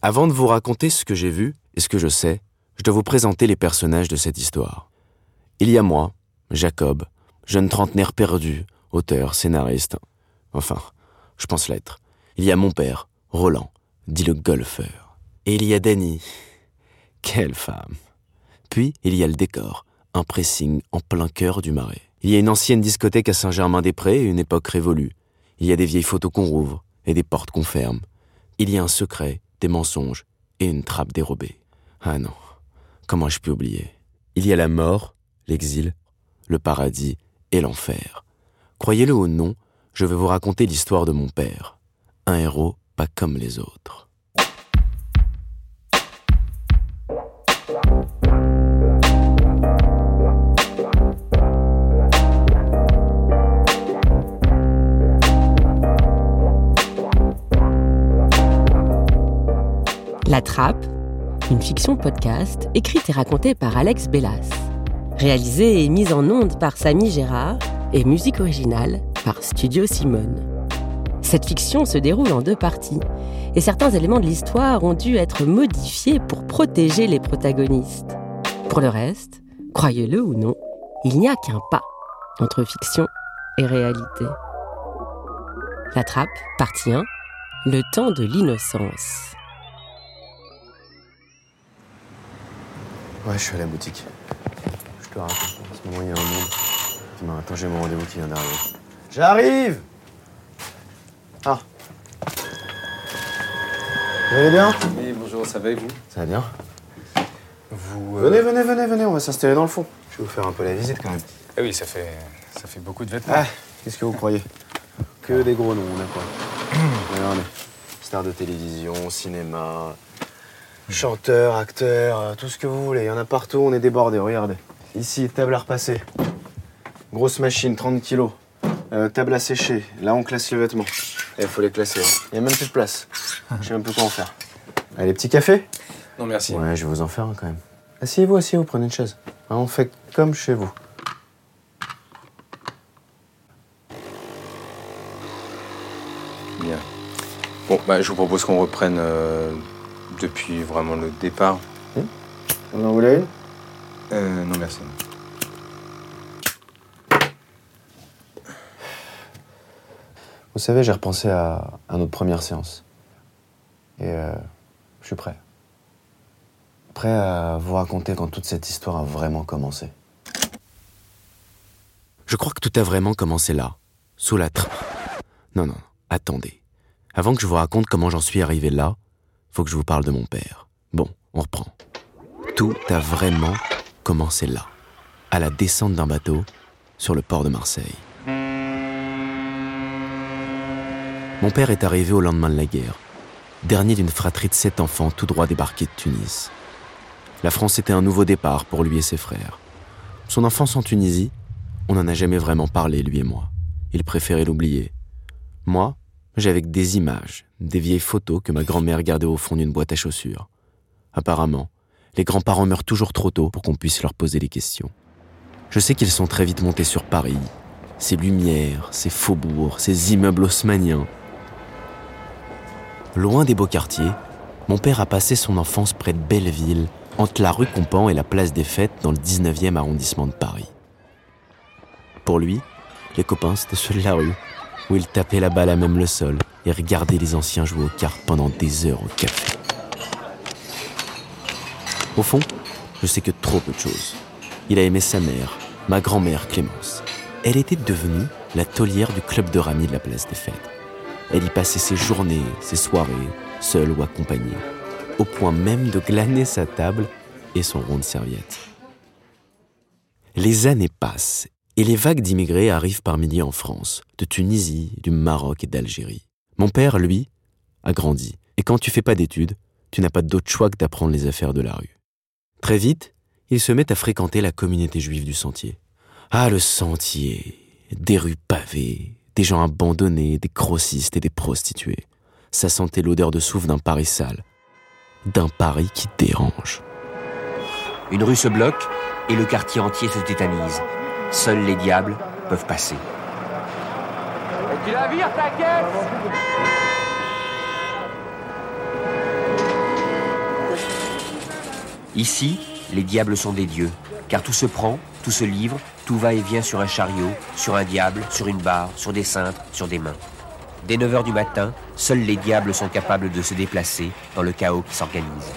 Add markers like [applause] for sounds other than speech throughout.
Avant de vous raconter ce que j'ai vu et ce que je sais, je dois vous présenter les personnages de cette histoire. Il y a moi, Jacob, jeune trentenaire perdu, auteur, scénariste. Enfin, je pense l'être. Il y a mon père, Roland, dit le golfeur. Et il y a Dany. Quelle femme. Puis, il y a le décor, un pressing en plein cœur du marais. Il y a une ancienne discothèque à Saint-Germain-des-Prés, une époque révolue. Il y a des vieilles photos qu'on rouvre et des portes qu'on ferme. Il y a un secret, des mensonges et une trappe dérobée. Ah non, comment je peux oublier? Il y a la mort, l'exil, le paradis et l'enfer. Croyez-le ou non, je vais vous raconter l'histoire de mon père. Un héros pas comme les autres. La Trappe, une fiction podcast écrite et racontée par Alex Bellas. Réalisée et mise en onde par Samy Gérard et musique originale par Studio Simone. Cette fiction se déroule en deux parties et certains éléments de l'histoire ont dû être modifiés pour protéger les protagonistes. Pour le reste, croyez-le ou non, il n'y a qu'un pas entre fiction et réalité. La Trappe, partie 1, le temps de l'innocence. Ouais, je suis à la boutique. Je te raconte. En ce moment, il y a un monde. Dis-moi, attends, j'ai mon rendez-vous qui vient d'arriver. J'arrive Ah. Vous allez bien? Oui, bonjour, ça va et vous? Ça va bien Vous. Venez, venez, venez, venez, on va s'installer dans le fond. Je vais vous faire un peu la visite quand même. Ah oui, ça fait, ça fait beaucoup de vêtements. Ah, qu'est-ce que vous croyez? Que des gros noms, on a quoi? [clears throat] Regardez. Stars de télévision, cinéma, chanteurs, acteurs, euh, tout ce que vous voulez. Il y en a partout, on est débordés, regardez. Ici, table à repasser. Grosse machine, 30 kilos. Euh, table à sécher. Là, on classe les vêtements. Il faut les classer. Il n'y a même plus de place. Je sais même plus quoi en faire. Allez, petit café Non, merci. Ouais, je vais vous en faire un quand même. Asseyez-vous, asseyez-vous, prenez une chaise. Hein, on fait comme chez vous. Bien. Bon, bah, je vous propose qu'on reprenne euh, depuis vraiment le départ. Vous en voulez une? Euh, non, merci. Vous savez, j'ai repensé à, à notre première séance. Et euh, je suis prêt. Prêt à vous raconter quand toute cette histoire a vraiment commencé. Je crois que tout a vraiment commencé là, sous la trappe. Non, non, attendez. Avant que je vous raconte comment j'en suis arrivé là, faut que je vous parle de mon père. Bon, on reprend. Tout a vraiment commencé là, à la descente d'un bateau sur le port de Marseille. Mon père est arrivé au lendemain de la guerre, dernier d'une fratrie de sept enfants tout droit débarqués de Tunis. La France était un nouveau départ pour lui et ses frères. Son enfance en Tunisie, on n'en a jamais vraiment parlé, lui et moi. Il préférait l'oublier. Moi, j'avais que des images, des vieilles photos que ma grand-mère gardait au fond d'une boîte à chaussures. Apparemment, les grands-parents meurent toujours trop tôt pour qu'on puisse leur poser des questions. Je sais qu'ils sont très vite montés sur Paris, ses lumières, ses faubourgs, ses immeubles haussmanniens. Loin des beaux quartiers, mon père a passé son enfance près de Belleville, entre la rue Compan et la place des Fêtes dans le 19e arrondissement de Paris. Pour lui, les copains, c'était ceux de la rue, où il tapait la balle à même le sol et regardait les anciens jouer aux cartes pendant des heures au café. Au fond, je sais que trop peu de choses. Il a aimé sa mère, ma grand-mère Clémence. Elle était devenue la taulière du club de rami de la place des Fêtes. Elle y passait ses journées, ses soirées, seule ou accompagnée, au point même de glaner sa table et son rond de serviette. Les années passent et les vagues d'immigrés arrivent par milliers en France, de Tunisie, du Maroc et d'Algérie. Mon père, lui, a grandi. Et quand tu fais pas d'études, tu n'as pas d'autre choix que d'apprendre les affaires de la rue. Très vite, il se met à fréquenter la communauté juive du sentier. Ah, le sentier, des rues pavées, des gens abandonnés, des grossistes et des prostituées. Ça sentait l'odeur de souffle d'un Paris sale, d'un Paris qui dérange. Une rue se bloque et le quartier entier se tétanise. Seuls les diables peuvent passer. Tu la vires, ta caisse Ici, les diables sont des dieux, car tout se prend, tout se livre, tout va et vient sur un chariot, sur un diable, sur une barre, sur des cintres, sur des mains. Dès 9h du matin, seuls les diables sont capables de se déplacer dans le chaos qui s'organise.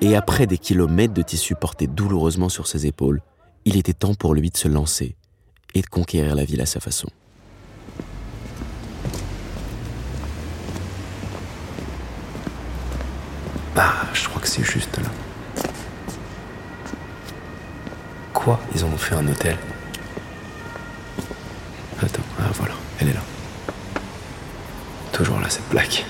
Et après des kilomètres de tissu portés douloureusement sur ses épaules, il était temps pour lui de se lancer et de conquérir la ville à sa façon. Ah, je crois que c'est juste là. Quoi? Ils en ont fait un hôtel Attends, ah voilà, elle est là. Toujours là, cette plaque.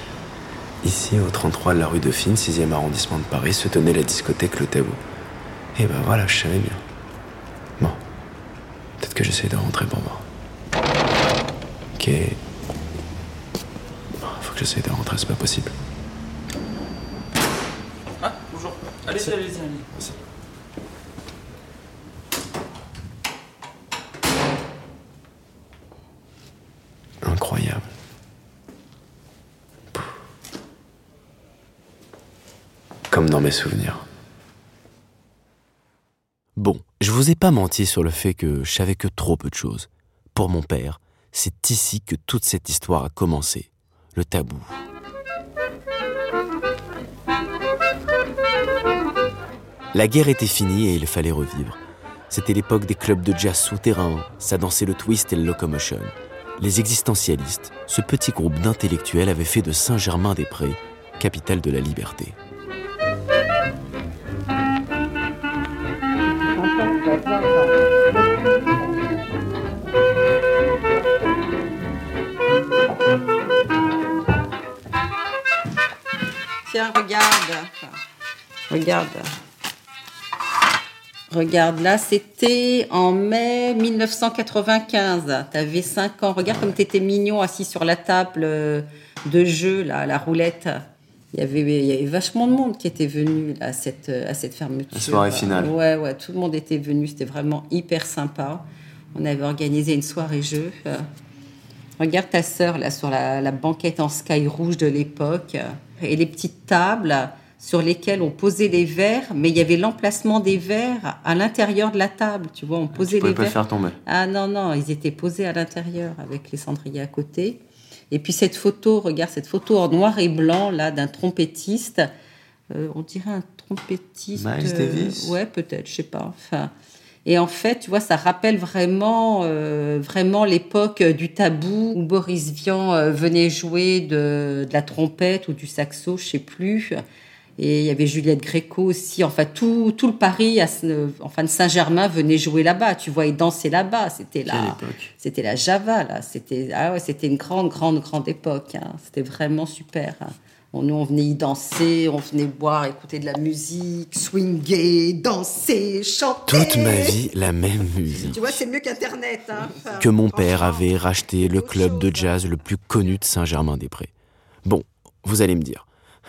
Ici, au 33 de la rue Dauphine, 6e arrondissement de Paris, se tenait la discothèque Le Tabou. Et ben voilà, je savais bien. Bon. Peut-être que j'essaie de rentrer pour voir. Ok. Faut que j'essaie de rentrer, c'est pas possible. Ah, bonjour. Allez-y, allez-y, allez Incroyable. Comme dans mes souvenirs. Bon, je vous ai pas menti sur le fait que je savais que trop peu de choses. Pour mon père, c'est ici que toute cette histoire a commencé. Le tabou. La guerre était finie et il fallait revivre. C'était l'époque des clubs de jazz souterrains, ça dansait le twist et le locomotion. Les existentialistes, ce petit groupe d'intellectuels avait fait de Saint-Germain-des-Prés, capitale de la liberté. Tiens, regarde. Regarde. Regarde, là, c'était en mai 1995. Tu avais 5 ans. Regarde comme tu étais mignon assis sur la table euh, de jeu, là, la roulette. Il y, avait, il y avait vachement de monde qui était venu à, cette, à cette fermeture. La soirée finale. Ouais, ouais, tout le monde était venu. C'était vraiment hyper sympa. On avait organisé une soirée jeu. Euh, Regarde ta sœur là sur la, la banquette en sky rouge de l'époque et les petites tables sur lesquelles on posait les verres, mais il y avait l'emplacement des verres à l'intérieur de la table. Tu vois, on posait Tu les pas verres. faire tomber. Ah non, non, ils étaient posés à l'intérieur avec les cendriers à côté. Et puis cette photo, regarde cette photo en noir et blanc là d'un trompettiste. Euh, on dirait un trompettiste. Miles euh, Davis Ouais, peut-être, je sais pas. Enfin, et en fait, tu vois, ça rappelle vraiment, euh, vraiment l'époque du tabou où Boris Vian venait jouer de, de la trompette ou du saxo, je sais plus. Et il y avait Juliette Gréco aussi. Enfin, tout, tout le Paris, à, enfin, de Saint-Germain venait jouer là-bas. Tu vois, ils dansaient là-bas. C'était la, c'était la Java, là. C'était, ah ouais, c'était une grande, grande, grande époque. hein. C'était vraiment super. hein. Bon, nous, on venait y danser, on venait boire, écouter de la musique, swinguer, danser, chanter. Toute ma vie, la même musique. Tu vois, c'est mieux qu'Internet. Hein. Enfin, que mon père avait racheté le club de jazz le plus connu de Saint-Germain-des-Prés. Bon, vous allez me dire,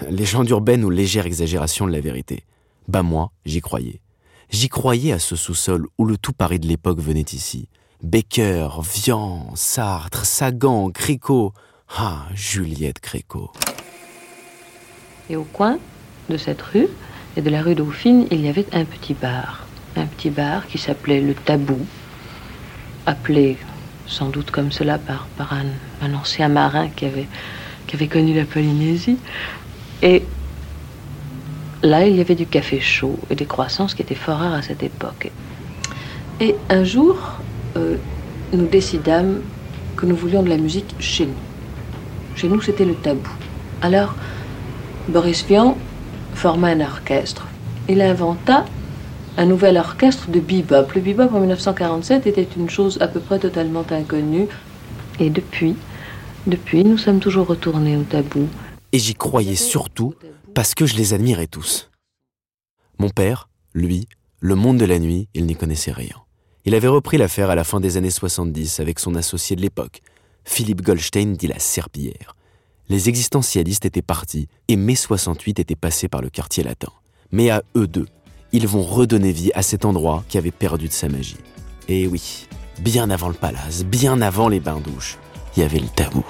légende urbaine ou légère exagération de la vérité. Bah moi, j'y croyais. J'y croyais à ce sous-sol où le tout Paris de l'époque venait ici. Baker, Vian, Sartre, Sagan, Gréco. Ah, Juliette Gréco. Et au coin de cette rue et de la rue Dauphine, il y avait un petit bar. Un petit bar qui s'appelait le Tabou, appelé sans doute comme cela par, un ancien marin qui avait, qui avait connu la Polynésie. Et là, il y avait du café chaud et des croissants, ce qui était fort rare à cette époque. Et un jour, euh, nous décidâmes que nous voulions de la musique chez nous. Chez nous, c'était le tabou. Alors, Boris Vian forma un orchestre. Il inventa un nouvel orchestre de bebop. Le bebop en 1947 était une chose à peu près totalement inconnue. Et depuis, depuis, nous sommes toujours retournés au tabou. Et j'y croyais surtout parce que je les admirais tous. Mon père, lui, le monde de la nuit, il n'y connaissait rien. Il avait repris l'affaire à la fin des années 70 avec son associé de l'époque, Philippe Goldstein dit la Serpillière. Les existentialistes étaient partis et mai 68 était passé par le quartier latin. Mais à eux deux, ils vont redonner vie à cet endroit qui avait perdu de sa magie. Et oui, bien avant le palace, bien avant les bains-douches, il y avait le tabou.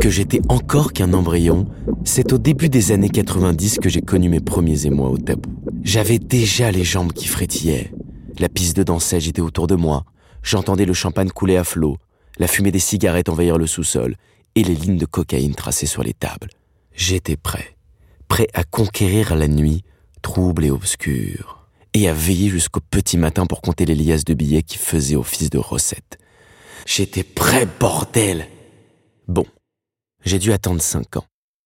Que j'étais encore qu'un embryon, c'est au début des années 90 que j'ai connu mes premiers émois au tabou. J'avais déjà les jambes qui frétillaient. La piste de danse était autour de moi. J'entendais le champagne couler à flot, la fumée des cigarettes envahir le sous-sol et les lignes de cocaïne tracées sur les tables. J'étais prêt. Prêt à conquérir la nuit, trouble et obscure. Et à veiller jusqu'au petit matin pour compter les liasses de billets qui faisaient office de recettes. J'étais prêt, bordel! Bon. J'ai dû attendre cinq ans.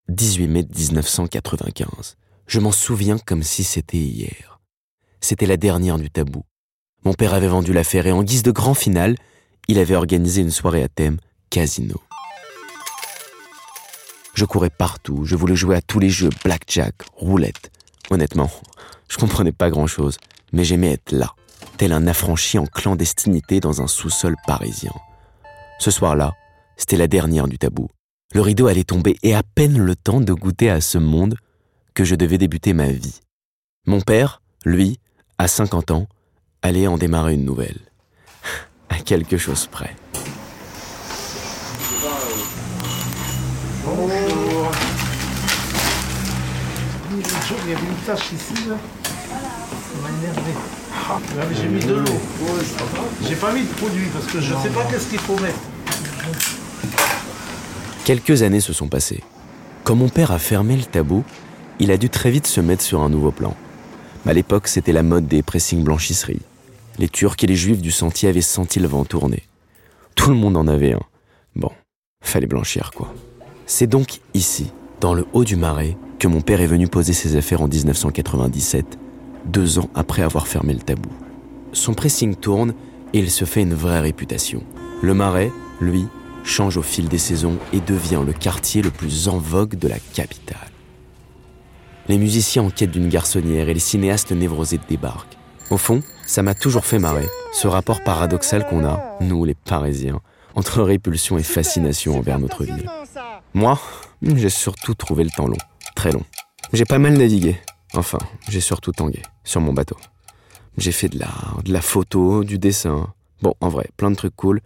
18 mai 1995. Je m'en souviens comme si c'était hier. C'était la dernière du tabou. Mon père avait vendu l'affaire et en guise de grand final, il avait organisé une soirée à thème casino. Je courais partout, je voulais jouer à tous les jeux, blackjack, roulette. Honnêtement, je comprenais pas grand chose, mais j'aimais être là, tel un affranchi en clandestinité dans un sous-sol parisien. Ce soir-là, c'était la dernière du tabou. Le rideau allait tomber et à peine le temps de goûter à ce monde que je devais débuter ma vie. Mon père, lui, à 50 ans, allait en démarrer une nouvelle. À quelque chose près. Bonjour. Il y avait une tache ici, là. Ça m'a énervé. Ah, j'ai mis de l'eau. J'ai pas mis de produit parce que je sais pas qu'est-ce qu'il faut mettre. Quelques années se sont passées. Quand mon père a fermé le tabou, il a dû très vite se mettre sur un nouveau plan. À l'époque, c'était la mode des pressings blanchisseries. Les Turcs et les Juifs du sentier avaient senti le vent tourner. Tout le monde en avait un. Bon, fallait blanchir quoi. C'est donc ici, dans le haut du marais, que mon père est venu poser ses affaires en 1997, deux ans après avoir fermé le tabou. Son pressing tourne et il se fait une vraie réputation. Le marais, lui, change au fil des saisons et devient le quartier le plus en vogue de la capitale. Les musiciens en quête d'une garçonnière et les cinéastes névrosés débarquent. Au fond, ça m'a toujours fait marrer, ce rapport paradoxal qu'on a, nous les Parisiens, entre répulsion et fascination envers notre ville. Moi, j'ai surtout trouvé le temps long, très long. J'ai pas mal navigué, enfin, j'ai surtout tangué, sur mon bateau. J'ai fait de l'art, de la photo, du dessin. Bon, en vrai, plein de trucs cool,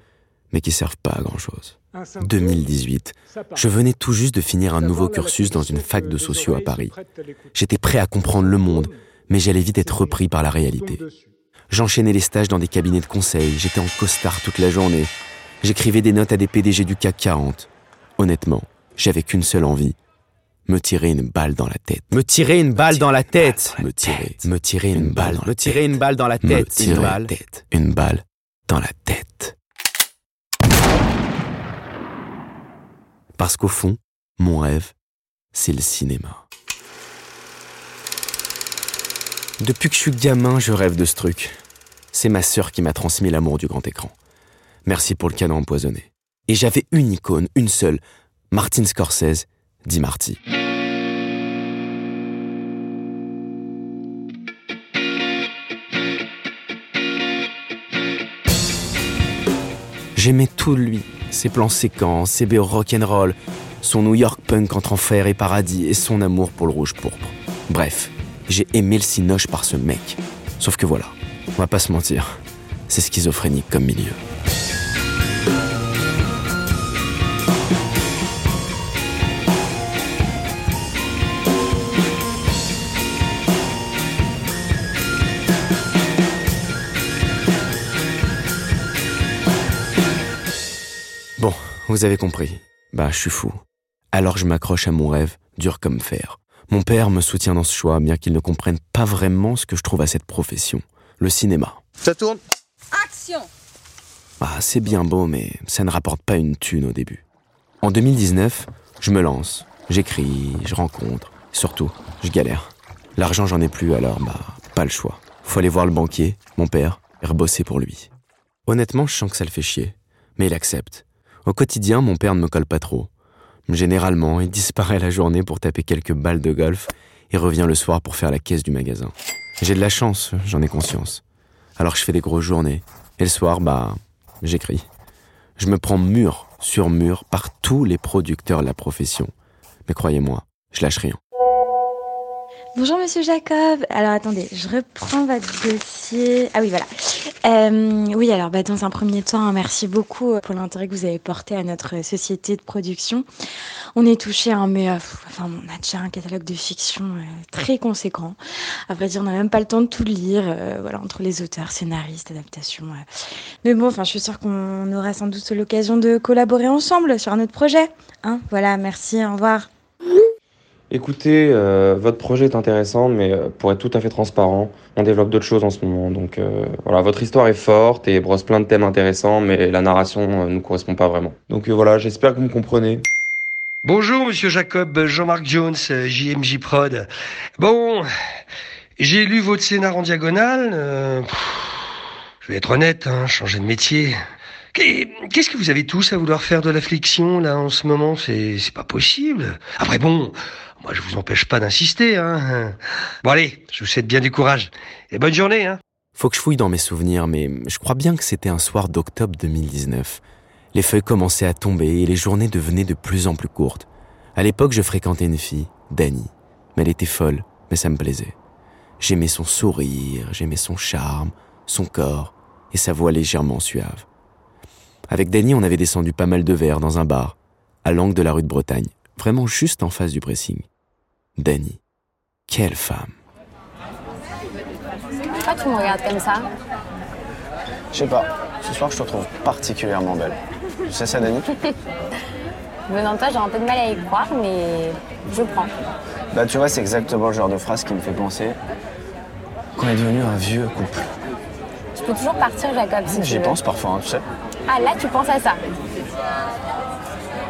mais qui servent pas à grand chose. 2018. Je venais tout juste de finir un nouveau cursus dans une fac de sociaux à Paris. J'étais prêt à comprendre le monde, mais j'allais vite être repris par la réalité. J'enchaînais les stages dans des cabinets de conseil, j'étais en costard toute la journée. J'écrivais des notes à des PDG du CAC 40. Honnêtement, j'avais qu'une seule envie. Me tirer une balle dans la tête. Me tirer une balle dans la tête. Me tirer, me tirer une balle, me tirer une balle dans la tête. Une balle, une balle dans la tête. Parce qu'au fond, mon rêve, c'est le cinéma. Depuis que je suis gamin, je rêve de ce truc. C'est ma sœur qui m'a transmis l'amour du grand écran. Merci pour le canon empoisonné. Et j'avais une icône, une seule, Martin Scorsese, dit Marty. J'aimais tout lui, ses plans séquents, ses BO rock'n'roll, son New York punk entre enfer et paradis et son amour pour le rouge pourpre. Bref, j'ai aimé le cinoche par ce mec. Sauf que voilà, on va pas se mentir, c'est schizophrénique comme milieu. Vous avez compris. Bah, je suis fou. Alors je m'accroche à mon rêve, dur comme fer. Mon père me soutient dans ce choix, bien qu'il ne comprenne pas vraiment ce que je trouve à cette profession, le cinéma. Ça tourne? Action Ah, c'est bien beau, mais ça ne rapporte pas une thune au début. En 2019, je me lance, j'écris, je rencontre, surtout, je galère. L'argent, j'en ai plus, alors, bah, pas le choix. Faut aller voir le banquier, mon père, et rebosser pour lui. Honnêtement, je sens que ça le fait chier, mais il accepte. Au quotidien, mon père ne me colle pas trop. Généralement, il disparaît la journée pour taper quelques balles de golf et revient le soir pour faire la caisse du magasin. J'ai de la chance, j'en ai conscience. Alors je fais des grosses journées. Et le soir, bah, j'écris. Je me prends mur sur mur par tous les producteurs de la profession. Mais croyez-moi, je lâche rien. Bonjour Monsieur Jacob. Alors attendez, je reprends votre dossier. Ah oui, voilà. Euh, oui, alors bah, dans un premier temps, hein, merci beaucoup euh, pour l'intérêt que vous avez porté à notre société de production. On est touché, hein, mais euh, enfin, on a déjà un catalogue de fiction euh, très conséquent. À vrai dire, on n'a même pas le temps de tout lire. euh, voilà, entre les auteurs, scénaristes, adaptations. euh. Mais bon, enfin, je suis sûre qu'on aura sans doute l'occasion de collaborer ensemble sur un autre projet. Hein voilà, merci. Au revoir. Écoutez, euh, votre projet est intéressant, mais euh, pour être tout à fait transparent, on développe d'autres choses en ce moment. Donc euh, voilà, votre histoire est forte et brosse plein de thèmes intéressants, mais la narration ne nous correspond pas vraiment. Donc voilà, j'espère que vous me comprenez. Bonjour, monsieur Jacob, Jean-Marc Jones, JMJ Prod. Bon, j'ai lu votre scénar en diagonale. je vais être honnête, hein, changer de métier. Qu'est- Qu'est-ce que vous avez tous à vouloir faire de la flexion, là, en ce moment? C'est pas possible. Après, bon, moi, je vous empêche pas d'insister, hein. Bon, allez, je vous souhaite bien du courage. Et bonne journée, hein. Faut que je fouille dans mes souvenirs, mais je crois bien que c'était un soir d'octobre 2019. Les feuilles commençaient à tomber et les journées devenaient de plus en plus courtes. À l'époque, je fréquentais une fille, Dani. Elle était folle, mais ça me plaisait. J'aimais son sourire, j'aimais son charme, son corps et sa voix légèrement suave. Avec Dani, on avait descendu pas mal de verres dans un bar, à l'angle de la rue de Bretagne, vraiment juste en face du pressing. Dani. Quelle femme. Pourquoi tu me regardes comme ça? Je sais pas, ce soir je te trouve particulièrement belle. Tu sais ça, Dani [laughs] Venant de toi, j'ai un peu de mal à y croire, mais je prends. Bah, tu vois, c'est exactement le genre de phrase qui me fait penser qu'on est devenu un vieux couple. Tu peux toujours partir, Jacob, si J'y pense parfois, hein, tu sais. Ah, là, tu penses à ça?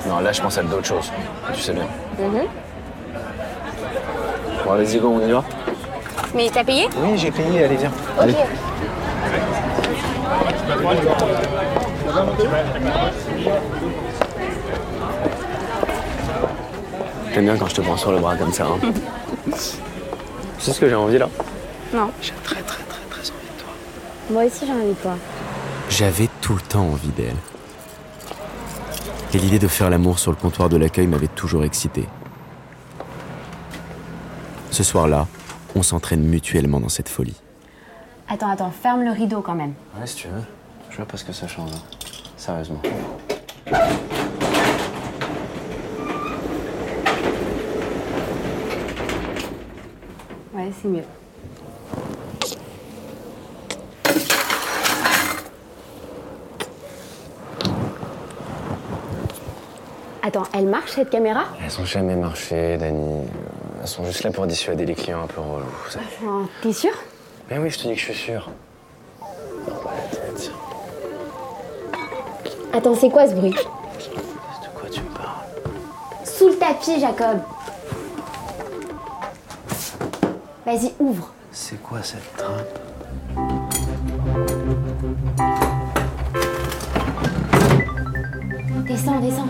Non, là, je pense à d'autres choses. Tu sais bien. Mhm. Bon, allez-y, go, on y va Mais t'as payé? Oui, j'ai payé, allez, viens. Allez. J'aime bien quand je te prends sur le bras comme ça. Hein. [laughs] tu sais ce que j'ai envie là? Non. J'ai très très très très envie de toi. Moi aussi, j'ai envie de toi. J'avais tout le temps envie d'elle. Et l'idée de faire l'amour sur le comptoir de l'accueil m'avait toujours excité. Ce soir-là, on s'entraîne mutuellement dans cette folie. Attends, attends, ferme le rideau quand même. Ouais, si tu veux. Je vois pas ce que ça change. hein. Sérieusement. Ouais, c'est mieux. Attends, elle marche cette caméra? Elles ont jamais marché, Dani. Elles sont juste là pour dissuader les clients un peu relous. ça. Oh, T'es sûr? Mais oui, je te dis que je suis sûr. Non, pas la tête. Attends, c'est quoi ce bruit? De quoi tu me parles? Sous le tapis, Jacob. Vas-y, ouvre. C'est quoi cette trappe? Descends, descends.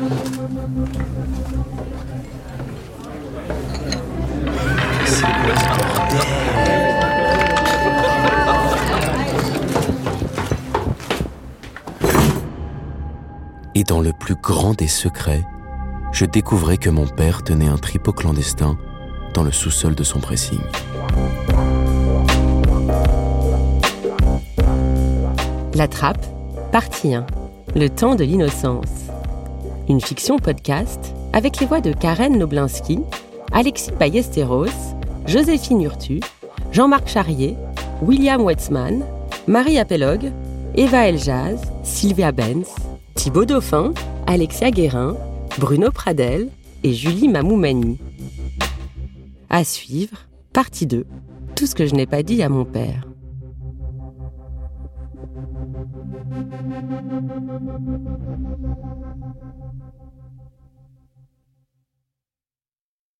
Et dans le plus grand des secrets, je découvrais que mon père tenait un tripot clandestin dans le sous-sol de son pressing. La Trappe, partie 1. Le temps de l'innocence. Une fiction podcast avec les voix de Karen Noblinski, Alexis Ballesteros, Joséphine Urtu, Jean-Marc Charrier, William Wetzman, Marie Appelog, Eva Eljaz, Sylvia Benz, Thibaut Dauphin, Alexia Guérin, Bruno Pradel et Julie Mamoumani. À suivre, partie 2. Tout ce que je n'ai pas dit à mon père.